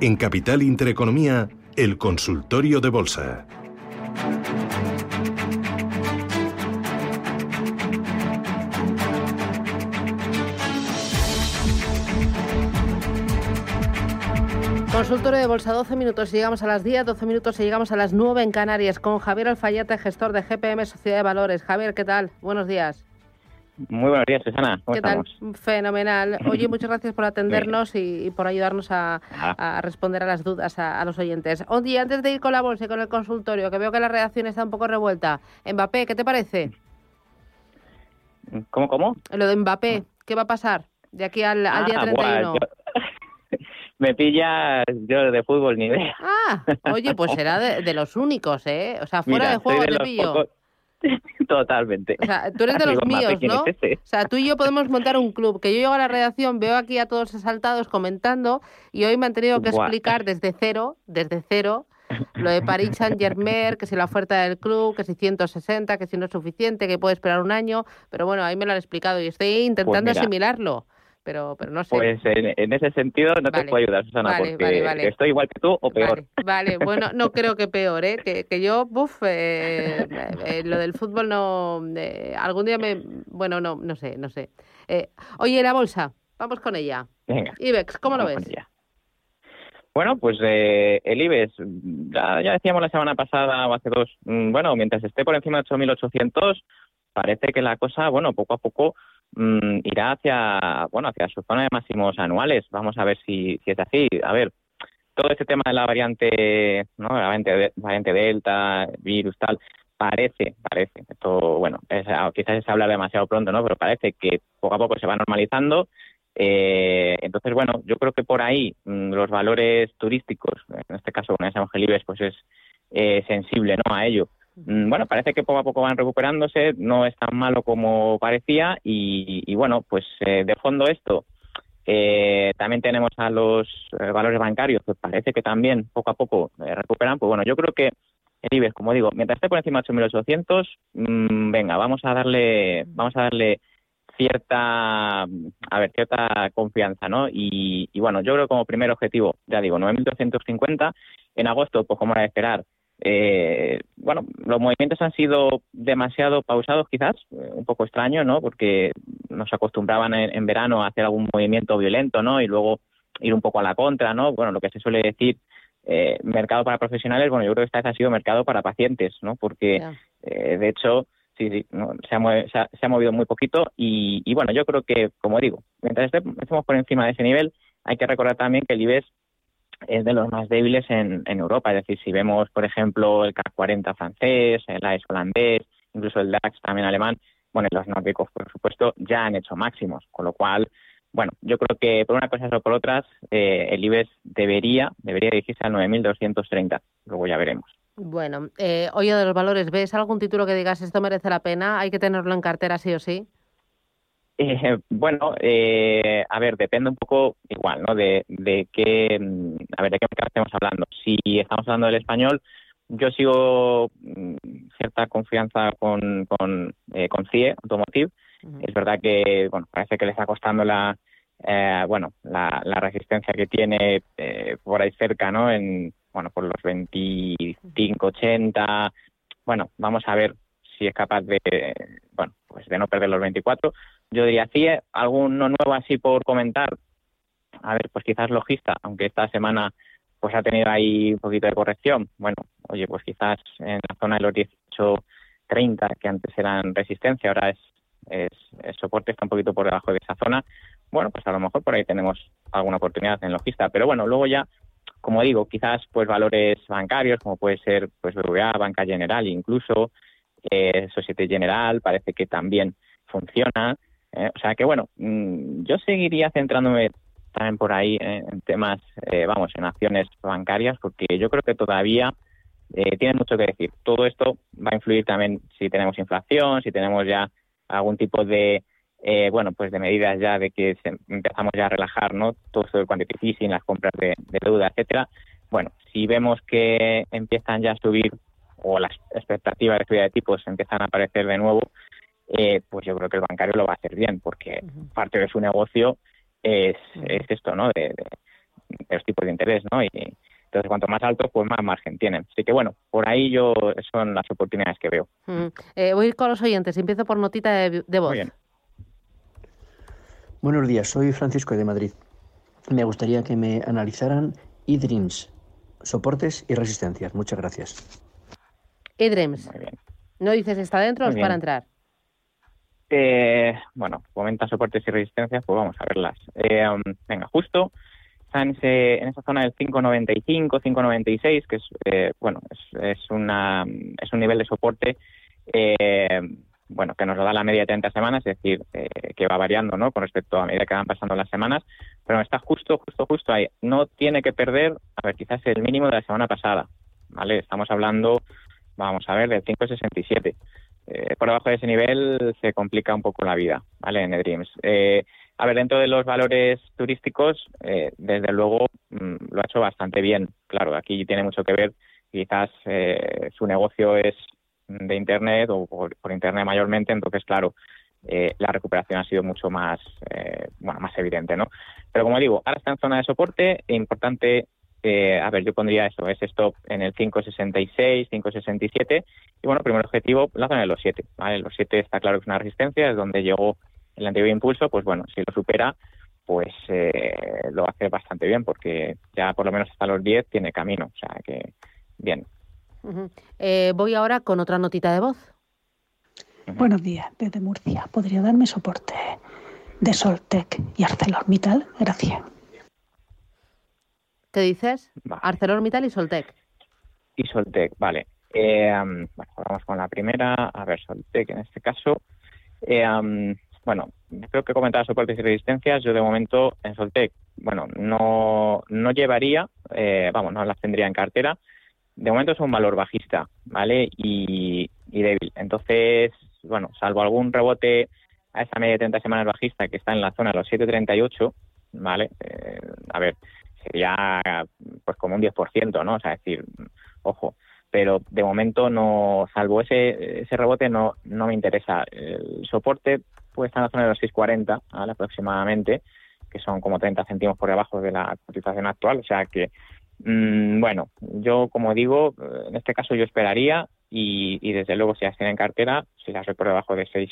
En Capital Intereconomía, el consultorio de bolsa. Consultorio de Bolsa, 12 minutos y llegamos a las 10, 12 minutos y llegamos a las 9 en Canarias con Javier Alfayate, gestor de GPM Sociedad de Valores. Javier, ¿qué tal? Buenos días. Muy buenos días, Susana. ¿Cómo ¿Qué tal? Fenomenal. Oye, muchas gracias por atendernos y, por ayudarnos a, responder a las dudas a, los oyentes. Oye, antes de ir con la bolsa y con el consultorio, que veo que la redacción está un poco revuelta. Mbappé, ¿qué te parece? ¿Cómo, cómo? Lo de Mbappé, ¿qué va a pasar de aquí al, día 31? Ah, me pilla yo de fútbol ni idea. Ah, oye, pues será de, los únicos, ¿eh? O sea, fuera de juego te pillo. Totalmente. O sea, tú eres de los míos, ¿no? O sea, tú y yo podemos montar un club. Que yo llego a la redacción, veo aquí a todos exaltados comentando y hoy me han tenido que explicar desde cero, desde cero, lo de Paris Saint Germain, que si la oferta del club, que si 160, que si no es suficiente, que puede esperar un año. Pero bueno, ahí me lo han explicado y estoy intentando pues asimilarlo pero, pero no sé. Pues en, ese sentido no te puedo ayudar, Susana, porque estoy igual que tú o peor. Vale, bueno, no creo que peor, ¿eh? Que, que yo, buf, eh, eh, lo del fútbol no... Eh, algún día me... Bueno, no, no sé, no sé. oye, la bolsa, vamos con ella. Venga. IBEX, ¿cómo lo ves? Bueno, pues el IBEX, ya, ya, decíamos la semana pasada o hace dos, mm, bueno, mientras esté por encima de 8.800, parece que la cosa, bueno, poco a poco Mm, irá hacia, bueno, hacia su zona de máximos anuales. Vamos a ver si, si es así. A ver, todo este tema de la variante, ¿no? La variante, variante Delta, virus, tal, parece, parece, esto, bueno, ah, quizás se habla demasiado pronto, ¿no? Pero parece que poco a poco se va normalizando. Eh, entonces, bueno, yo creo que por ahí mm, los valores turísticos, en este caso con esa Angelibes, pues es eh, sensible, ¿no? A ello. Mm, bueno, parece que poco a poco van recuperándose, no es tan malo como parecía y, bueno, pues eh, de fondo esto, eh, también tenemos a los eh, valores bancarios que parece que también poco a poco recuperan, pues bueno, yo creo que el IBEX, como digo, mientras esté por encima de 8.800, mmm, venga, vamos a darle, vamos a darle cierta, a ver, cierta confianza, ¿no? Y, y bueno, yo creo como primer objetivo, ya digo, 9.250, en agosto, pues como era de esperar, eh, bueno, los movimientos han sido demasiado pausados quizás, eh, un poco extraño, ¿no? Porque nos acostumbraban en, verano a hacer algún movimiento violento, ¿no? Y luego ir un poco a la contra, ¿no? Bueno, lo que se suele decir eh, mercado para profesionales, bueno, yo creo que esta vez ha sido mercado para pacientes, ¿no? Porque, eh, de hecho, sí, sí, se, ha, se, ha, movido muy poquito y, y, bueno, yo creo que, como digo, mientras estemos por encima de ese nivel, hay que recordar también que el IBEX es de los más débiles en, Europa. Es decir, si vemos, por ejemplo, el CAC 40 francés, el AES holandés, incluso el DAX también alemán, bueno, los nórdicos, por supuesto, ya han hecho máximos, con lo cual, bueno, yo creo que por una cosa o por otras, eh, el IBEX debería, debería dirigirse al 9.230. Luego ya veremos. Bueno, eh, oye, de los valores, ¿ves algún título que digas esto merece la pena? ¿Hay que tenerlo en cartera sí o sí? Eh, bueno, eh, a ver, depende un poco igual, ¿no? De, de qué, mm, a ver, de qué mercado estamos hablando. Si estamos hablando del español, yo sigo mm, cierta confianza con, con, eh, con CIE, Automotive. Es verdad que, bueno, parece que le está costando la, eh, bueno, la, la, resistencia que tiene eh, por ahí cerca, ¿no? En, bueno, por los 25, 80. Bueno, vamos a ver si es capaz de, bueno, pues de no perder los 24 yo diría, sí, alguno nuevo así por comentar. A ver, pues quizás logista, aunque esta semana pues ha tenido ahí un poquito de corrección. Bueno, oye, pues quizás en la zona de los 18.30, que antes eran resistencia, ahora es, es, soporte, está un poquito por debajo de esa zona. Bueno, pues a lo mejor por ahí tenemos alguna oportunidad en logista. Pero bueno, luego ya, como digo, quizás pues valores bancarios, como puede ser pues BBVA, Banca General incluso, eh, Societe General, parece que también funciona. Eh, o sea que bueno, mm, yo seguiría centrándome también por ahí en temas, eh, vamos, en acciones bancarias, porque yo creo que todavía eh, tiene mucho que decir. Todo esto va a influir también si tenemos inflación, si tenemos ya algún tipo de, eh, bueno, pues de medidas ya de que empezamos ya a relajar, ¿no? Todo esto del quantitative easing, las compras de, de deuda, etcétera. Bueno, si vemos que empiezan ya a subir o las expectativas de subida de tipos empiezan a aparecer de nuevo, eh, pues yo creo que el bancario lo va a hacer bien, porque parte de su negocio es, es esto, ¿no? De, los tipos de interés, ¿no? Y entonces cuanto más alto, pues más margen tienen. Así que bueno, por ahí yo son las oportunidades que veo. Eh, voy a ir con los oyentes. Empiezo por notita de, de voz. Muy bien. Buenos días, soy Francisco de Madrid. Me gustaría que me analizaran eDreams, soportes y resistencias. Muchas gracias. eDreams. ¿No dices está dentro o es para entrar? Eh, bueno, comenta soportes y resistencias, pues vamos a verlas. Eh, um, venga, justo está en, ese, en esa zona del 595, 596, que es, eh, bueno, es, es, una, es un nivel de soporte eh, bueno, que nos lo da la media de 30 semanas, es decir, eh, que va variando, ¿no? Con respecto a medida que van pasando las semanas, pero está justo, justo, justo ahí. No tiene que perder, a ver, quizás el mínimo de la semana pasada, ¿vale? Estamos hablando, vamos a ver, del 567. Eh, por debajo de ese nivel se complica un poco la vida, ¿vale? En Dreams. Eh, a ver, dentro de los valores turísticos, eh, desde luego mm, lo ha hecho bastante bien. Claro, aquí tiene mucho que ver, quizás eh, su negocio es de Internet o por, Internet mayormente, entonces, claro, eh, la recuperación ha sido mucho más, bueno, más evidente, ¿no? Pero como digo, ahora está en zona de soporte, e importante, eh, a ver, yo pondría eso, ese stop en el 566, 567, y bueno, primer objetivo, la zona de los 7, ¿vale? Los 7 está claro que es una resistencia, es donde llegó el anterior impulso, pues bueno, si lo supera, pues lo hace bastante bien, porque ya por lo menos hasta los 10 tiene camino, o sea que bien. Eh, voy ahora con otra notita de voz. Buenos días, desde Murcia. ¿Podría darme soporte de Soltec y ArcelorMittal? Gracias. ¿Qué dices? ArcelorMittal y Soltec. Y Soltec, vale. Eh, bueno, vamos con la primera. A ver, Soltec en este caso. Eh, bueno, creo que comentaba soportes y resistencias. Yo de momento en Soltec, bueno, no, no llevaría, vamos, no las tendría en cartera de momento es un valor bajista, ¿vale? Y, débil. Entonces, bueno, salvo algún rebote a esa media de 30 semanas bajista que está en la zona de los 7.38, ¿vale? Eh, a ver, sería pues como un 10%, ¿no? O sea, es decir, ojo, pero de momento no, salvo ese, ese rebote, no, no me interesa. El soporte puede estar en la zona de los 6.40, ¿vale? Aproximadamente, que son como 30 céntimos por debajo de la cotización actual, o sea que Mm, bueno, yo como digo, en este caso yo esperaría y, desde luego si las tienen en cartera, si las ve por debajo de 6,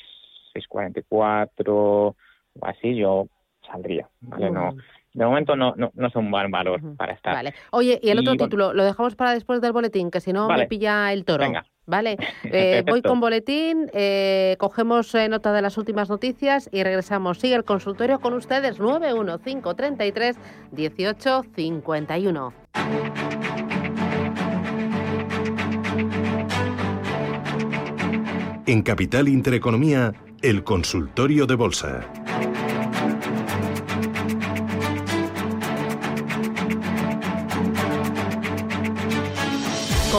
6.44 o así, yo saldría, ¿vale? No, de momento no, no, no es un buen valor para estar. Vale. Oye, y el otro título, lo dejamos para después del boletín, que si no me pilla el toro. Venga. Vale, eh, voy con boletín, eh, cogemos eh, nota de las últimas noticias y regresamos. Sigue el consultorio con ustedes 91533 1851. En Capital Intereconomía, el consultorio de bolsa.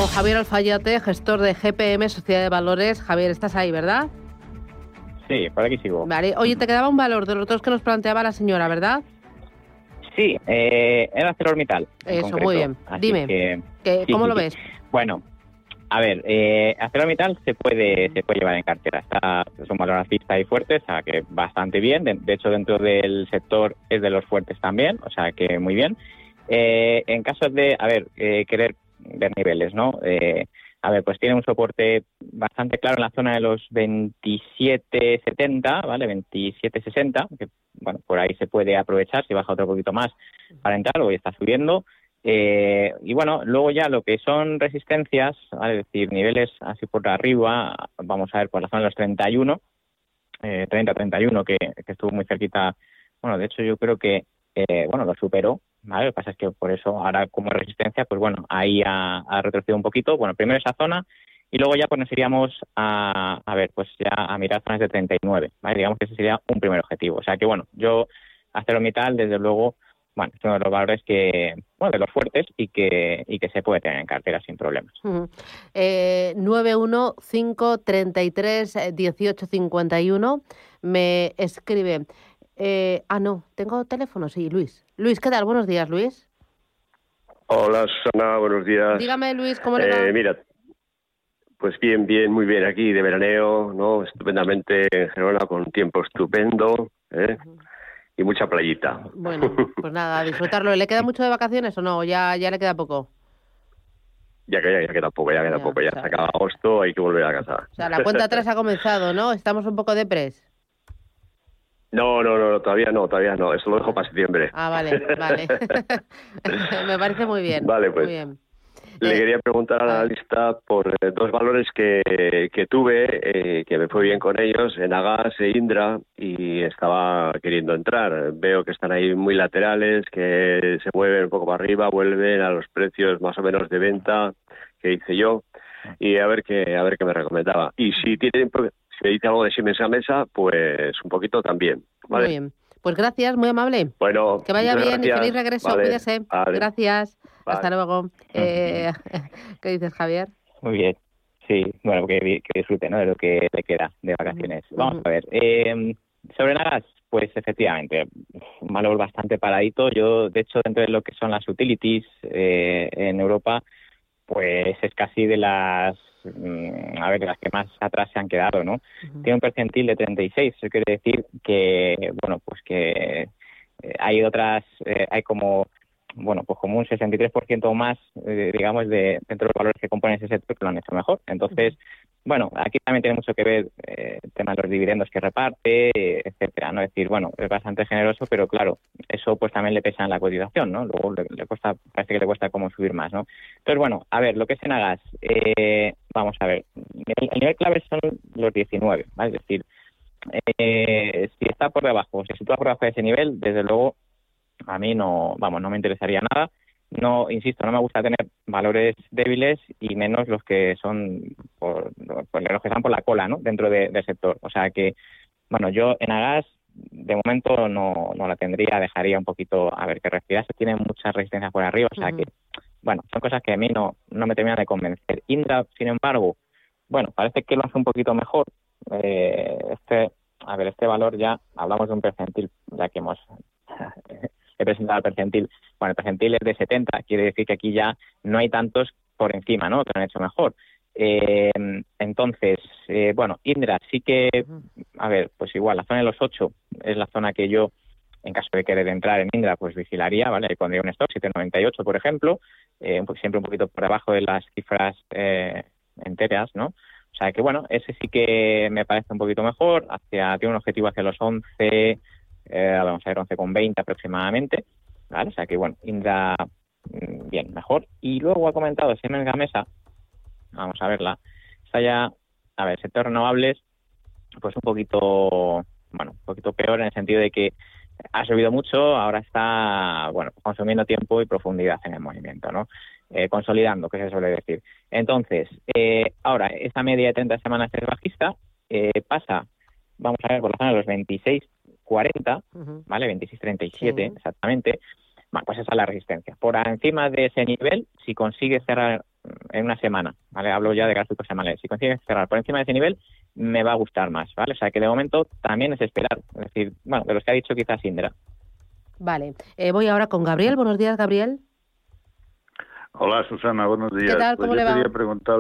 Con Javier Alfayate, gestor de GPM Sociedad de Valores. Javier, estás ahí, ¿verdad? Sí, por aquí sigo. Vale. Oye, te quedaba un valor de los dos que nos planteaba la señora, ¿verdad? Sí, eh, era ArcelorMittal. Eso, muy bien. Dime, ¿cómo lo ves? Bueno, a ver, eh, ArcelorMittal se puede se puede llevar en cartera. Está, es un valor alcista y fuerte, o sea que bastante bien. De, hecho, dentro del sector es de los fuertes también, o sea que muy bien. Eh, en caso de, a ver, eh, querer ver niveles, ¿no? Eh, a ver, pues tiene un soporte bastante claro en la zona de los 27.70, ¿vale? 27.60, que, bueno, por ahí se puede aprovechar si baja otro poquito más para entrar, hoy está subiendo. Eh, y bueno, luego ya lo que son resistencias, ¿vale? es decir, niveles así por arriba, vamos a ver por la zona de los 31, eh, 30-31, que, que estuvo muy cerquita. Bueno, de hecho yo creo que, eh, bueno, lo superó, lo que pasa es que por eso ahora como resistencia, pues bueno, ahí ha, retrocedido un poquito. Bueno, primero esa zona y luego ya pues nos iríamos a, a ver, pues ya a mirar zonas de 39, ¿vale? Digamos que ese sería un primer objetivo. O sea que bueno, yo ArcelorMittal desde luego, bueno, es uno de los valores que, bueno, de los fuertes y que, y que se puede tener en cartera sin problemas. Uh eh, 91533 1851 me escribe eh, ah, no, tengo teléfono, sí, Luis. Luis, ¿qué tal? Buenos días, Luis. Hola, Susana, buenos días. Dígame, Luis, ¿cómo le va? Eh, mira, Pues bien, bien, muy bien aquí de veraneo, ¿no? Estupendamente en Gerona con tiempo estupendo, ¿eh? Y mucha playita. Bueno, pues nada, disfrutarlo. ¿Le queda mucho de vacaciones o no? ¿Ya, ya le queda poco? Ya que ya, queda poco, ya queda poco, ya se acaba agosto, hay que volver a casa. O sea, la cuenta atrás ha comenzado, ¿no? Estamos un poco de pres. No, no, no, todavía no, todavía no, eso lo dejo para septiembre. Ah, vale, vale. Me parece muy bien. Vale, pues. Muy bien. Le eh, quería preguntar a la lista por eh, dos valores que, que tuve, eh, que me fue bien con ellos, en Agas e Indra, y estaba queriendo entrar. Veo que están ahí muy laterales, que se mueven un poco para arriba, vuelven a los precios más o menos de venta que hice yo, y a ver qué, a ver qué me recomendaba. Y si tienen, si me dice algo de Siemens a mesa, pues un poquito también. Muy bien. Pues gracias, muy amable. Bueno, que vaya bien y feliz regreso. Cuídese. Gracias. Hasta luego. Eh, ¿Qué dices, Javier? Muy bien. Sí, bueno, que, que disfrute ¿no? de lo que le queda de vacaciones. Vamos a ver. Eh, sobre Nagas, pues efectivamente, un valor bastante paradito. Yo, de hecho, dentro de lo que son las utilities eh, en Europa, pues es casi de las a ver, las que más atrás se han quedado, ¿no? Tiene un percentil de 36, eso quiere decir que, bueno, pues que eh, hay otras, eh, hay como bueno, pues como un 63% o más, eh, digamos, de dentro de los valores que componen ese sector que lo han hecho mejor. Entonces, bueno, aquí también tiene mucho que ver eh, el tema de los dividendos que reparte, etcétera, ¿no? Es decir, bueno, es bastante generoso, pero claro, eso pues también le pesa en la cotización, ¿no? Luego le, cuesta, parece que le cuesta como subir más, ¿no? Entonces, bueno, a ver, lo que es Enagas, eh, vamos a ver, el, nivel clave son los 19, ¿vale? Es decir, eh, si está por debajo, si sitúa por debajo de ese nivel, desde luego a mí no, vamos, no me interesaría nada. No, insisto, no me gusta tener valores débiles y menos los que son por, los que están por la cola, ¿no? Dentro del sector. O sea que, bueno, yo en Agas de momento no, no la tendría, dejaría un poquito a ver que respirase. Tiene mucha resistencia por arriba, o sea que, bueno, son cosas que a mí no, no me terminan de convencer. Indra, sin embargo, bueno, parece que lo hace un poquito mejor. Eh, este, a ver, este valor ya hablamos de un percentil, ya que hemos he presentado el percentil. Bueno, el percentil es de 70, quiere decir que aquí ya no hay tantos por encima, ¿no? Que han hecho mejor. Eh, entonces, eh, bueno, Indra sí que, a ver, pues igual, la zona de los 8 es la zona que yo, en caso de querer entrar en Indra, pues vigilaría, ¿vale? Ahí pondría un stock, 798, por ejemplo, eh, siempre un poquito por debajo de las cifras eh, enteras, ¿no? O sea que, bueno, ese sí que me parece un poquito mejor, hacia, tiene un objetivo hacia los 11, eh, vamos a ver 11,20 aproximadamente, ¿vale? O sea que, bueno, Indra, mm, bien, mejor. Y luego ha comentado Siemens Gamesa, vamos a verla, está ya, a ver, sector renovables, pues un poquito, bueno, un poquito peor en el sentido de que ha subido mucho, ahora está, bueno, consumiendo tiempo y profundidad en el movimiento, ¿no? Eh, consolidando, que se suele decir. Entonces, eh, ahora, esta media de 30 semanas es bajista, eh, pasa, vamos a ver, por la zona los 26 40, ¿vale? 26.37 exactamente, bueno, pues esa es la resistencia. Por encima de ese nivel, si consigue cerrar en una semana, ¿vale? Hablo ya de gráficos semanales. Si consigue cerrar por encima de ese nivel, me va a gustar más, ¿vale? O sea que de momento también es esperar. Es decir, bueno, de los que ha dicho quizás Indra. Vale. Eh, voy ahora con Gabriel. Buenos días, Gabriel. Hola, Susana. Buenos días. ¿Qué tal? Pues ¿Cómo le va? quería preguntar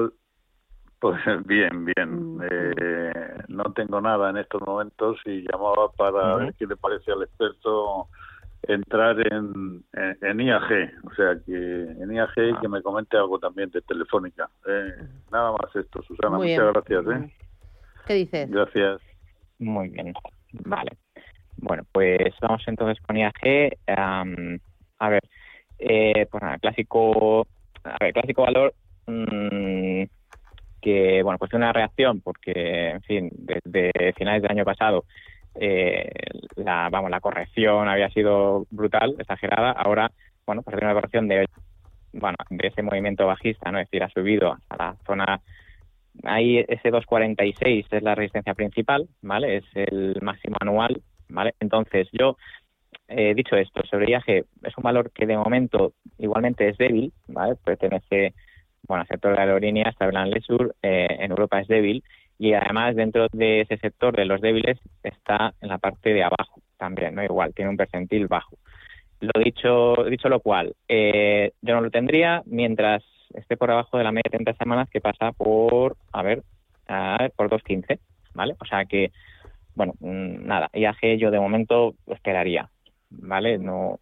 pues bien, bien. Mm. Eh, no tengo nada en estos momentos y llamaba para ver qué le parece al experto entrar en, en, IAG, o sea, que en IAG y que ah. me comente algo también de Telefónica. Eh, nada más esto, Susana. muchas gracias. ¿eh? ¿Qué dices? Gracias. Muy bien. Vale. Bueno, pues vamos entonces con IAG. a ver, eh, pues nada, clásico, a ver, clásico valor. Mmm, que, bueno, pues una reacción porque, en fin, desde finales del año pasado eh, la, vamos, la corrección había sido brutal, exagerada. Ahora, bueno, pues tiene una corrección de, bueno, de ese movimiento bajista, ¿no? Es decir, ha subido a la zona ahí ese 246 es la resistencia principal, ¿vale? Es el máximo anual, ¿vale? Entonces, yo he dicho esto, sobre IAG es un valor que de momento igualmente es débil, ¿vale? Pertenece bueno, el sector de aerolíneas, Travel Leisure, eh, en Europa es débil y además dentro de ese sector de los débiles está en la parte de abajo también, ¿no? Igual, tiene un percentil bajo. Lo dicho, dicho lo cual, eh, yo no lo tendría mientras esté por debajo de la media de 30 semanas que pasa por, a ver, a ver por 2.15, ¿vale? O sea que, bueno, mm, nada, IAG yo de momento esperaría, ¿vale? No,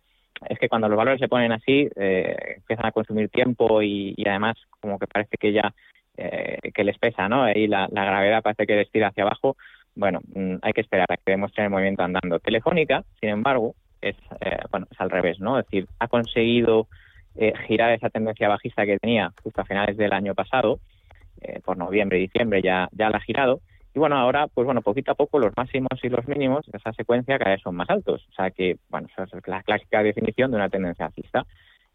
es que cuando los valores se ponen así, eh, empiezan a consumir tiempo y, además como que parece que ya eh, que les pesa, ¿no? Y la, gravedad parece que les tira hacia abajo. Bueno, mm, hay que esperar a que demuestren el movimiento andando. Telefónica, sin embargo, es eh, bueno es al revés, ¿no? Es decir, ha conseguido girar esa tendencia bajista que tenía justo a finales del año pasado, por noviembre y diciembre ya ya la ha girado y bueno, ahora, pues bueno, poquito a poco los máximos y los mínimos de esa secuencia cada vez son más altos. O sea que, bueno, esa es la clásica definición de una tendencia alcista.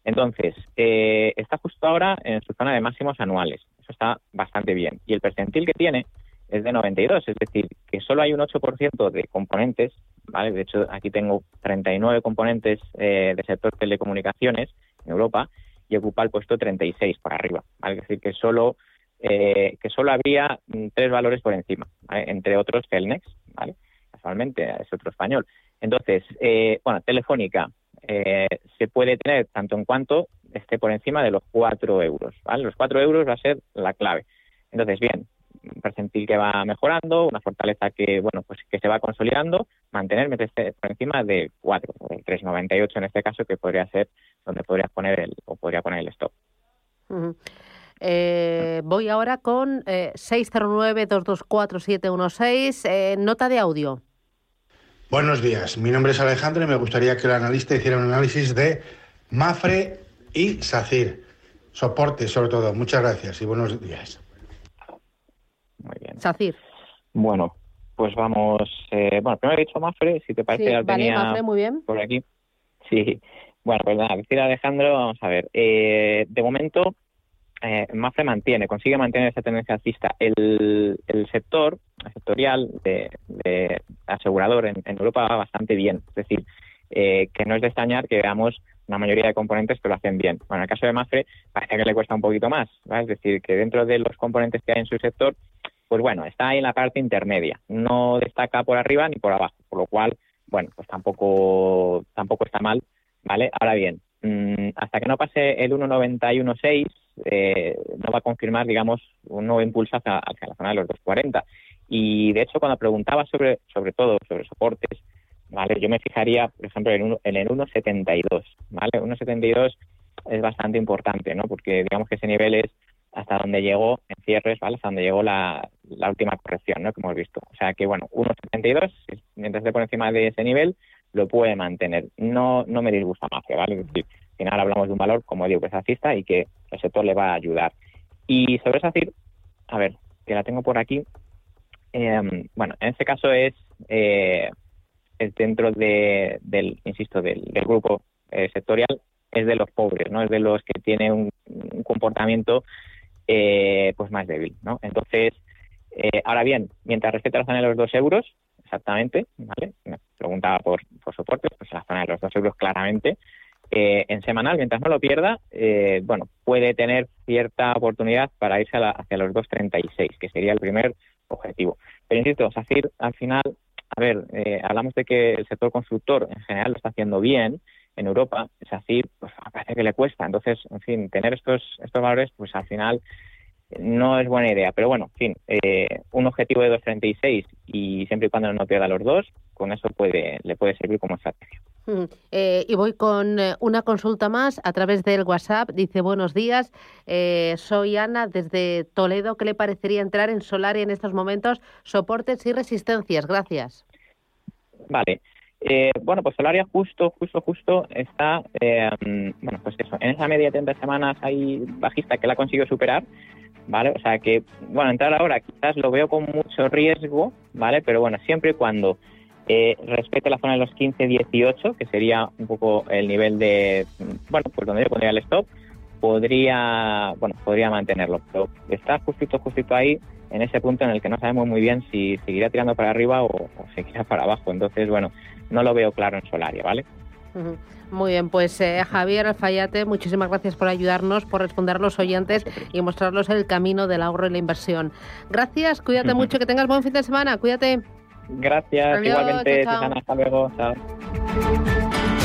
Entonces, eh, está justo ahora en su zona de máximos anuales. Eso está bastante bien. Y el percentil que tiene es de 92, es decir, que solo hay un 8% de componentes, ¿vale? De hecho, aquí tengo 39 componentes eh, de sector telecomunicaciones en Europa y ocupa el puesto 36 por arriba, ¿vale? Es decir, que solo eh, que solo había mm, tres valores por encima, entre otros Celnex, ¿vale? casualmente es otro español. Entonces, eh, bueno, Telefónica eh, se puede tener tanto en cuanto esté por encima de los 4 euros, ¿vale? Los 4 euros va a ser la clave. Entonces, bien, un percentil que va mejorando, una fortaleza que, bueno, pues que se va consolidando, mantener por encima de 4, o 3,98 en este caso, que podría ser donde podría poner el, o podría poner el stop. Eh, voy ahora con eh, 609-224-716, eh, nota de audio. Buenos días, mi nombre es Alejandro y me gustaría que el analista hiciera un análisis de Mafre y SACIR. Soporte, sobre todo. Muchas gracias y buenos días. Muy bien. SACIR. Bueno, pues vamos. Eh, bueno, primero he dicho Mafre, si te parece, sí, vale, Mafre, muy bien. por aquí. Sí. Bueno, pues nada, decir Alejandro, vamos a ver. de momento, eh, mantiene, consigue mantener esa tendencia alcista. El, sector sectorial de, asegurador en, Europa va bastante bien. Es decir, eh, que no es de extrañar que veamos una mayoría de componentes que lo hacen bien. Bueno, en el caso de Mafre parece que le cuesta un poquito más. Es decir, que dentro de los componentes que hay en su sector, pues bueno, está ahí en la parte intermedia. No destaca por arriba ni por abajo. Por lo cual, bueno, pues tampoco, tampoco está mal. ¿Vale? Ahora bien, mm, hasta que no pase el 1.91.6, eh, no va a confirmar, digamos, un nuevo impulso hacia, la zona de los 240. Y de hecho, cuando preguntaba sobre, sobre todo sobre soportes, ¿vale? Yo me fijaría, por ejemplo, en, en el 1.72, ¿vale? 1.72 es bastante importante, ¿no? Porque digamos que ese nivel es hasta donde llegó en cierres, ¿vale? Hasta donde llegó la, la última corrección, ¿no? Que hemos visto. O sea que, bueno, 1.72, mientras esté por encima de ese nivel, lo puede mantener. No, no me disgusta más, ¿vale? Es decir, al final hablamos de un valor, como digo, que es alcista y que el sector le va a ayudar. Y sobre SACIR, a ver, que la tengo por aquí. Em, bueno, en este caso es, eh, dentro de, del, insisto, del, grupo eh, sectorial, es de los pobres, ¿no? Es de los que tienen un, comportamiento eh, pues más débil, ¿no? Entonces, ahora bien, mientras respeta la zona de los dos euros, exactamente, ¿vale? Me preguntaba por, por soportes, pues la zona de los dos euros claramente, eh, en semanal, mientras no lo pierda, eh, bueno, puede tener cierta oportunidad para irse hacia los 2.36, que sería el primer objetivo. Pero insisto, SACIR, al final, a ver, eh, hablamos de que el sector constructor en general lo está haciendo bien en Europa, SACIR, pues parece que le cuesta. Entonces, en fin, tener estos, estos valores, pues al final no es buena idea. Pero bueno, en fin, un objetivo de 2.36 y siempre y cuando no pierda los dos, con eso puede, le puede servir como estrategia. Eh, y voy con eh, una consulta más a través del WhatsApp. Dice, buenos días, eh, soy Ana desde Toledo. ¿Qué le parecería entrar en Solaria en estos momentos? Soportes y resistencias. Gracias. Vale. Bueno, pues Solaria justo, justo, justo está, bueno, pues eso, en esa media de 30 semanas hay bajista que la consiguió superar, ¿vale? O sea que, bueno, entrar ahora quizás lo veo con mucho riesgo, ¿vale? Pero bueno, siempre y cuando eh, respete la zona de los 15-18, que sería un poco el nivel de, bueno, pues donde yo pondría el stop, podría, bueno, podría mantenerlo, pero está justito, justito ahí, en ese punto en el que no sabemos muy bien si seguirá tirando para arriba o, seguirá para abajo. Entonces, bueno, no lo veo claro en Solaria, ¿vale? Muy bien, pues eh, Javier Alfayate, muchísimas gracias por ayudarnos, por responder a los oyentes y mostrarlos el camino del ahorro y la inversión. Gracias, cuídate mucho, que tengas buen fin de semana, cuídate. Gracias, igualmente, Susana, hasta luego, chao.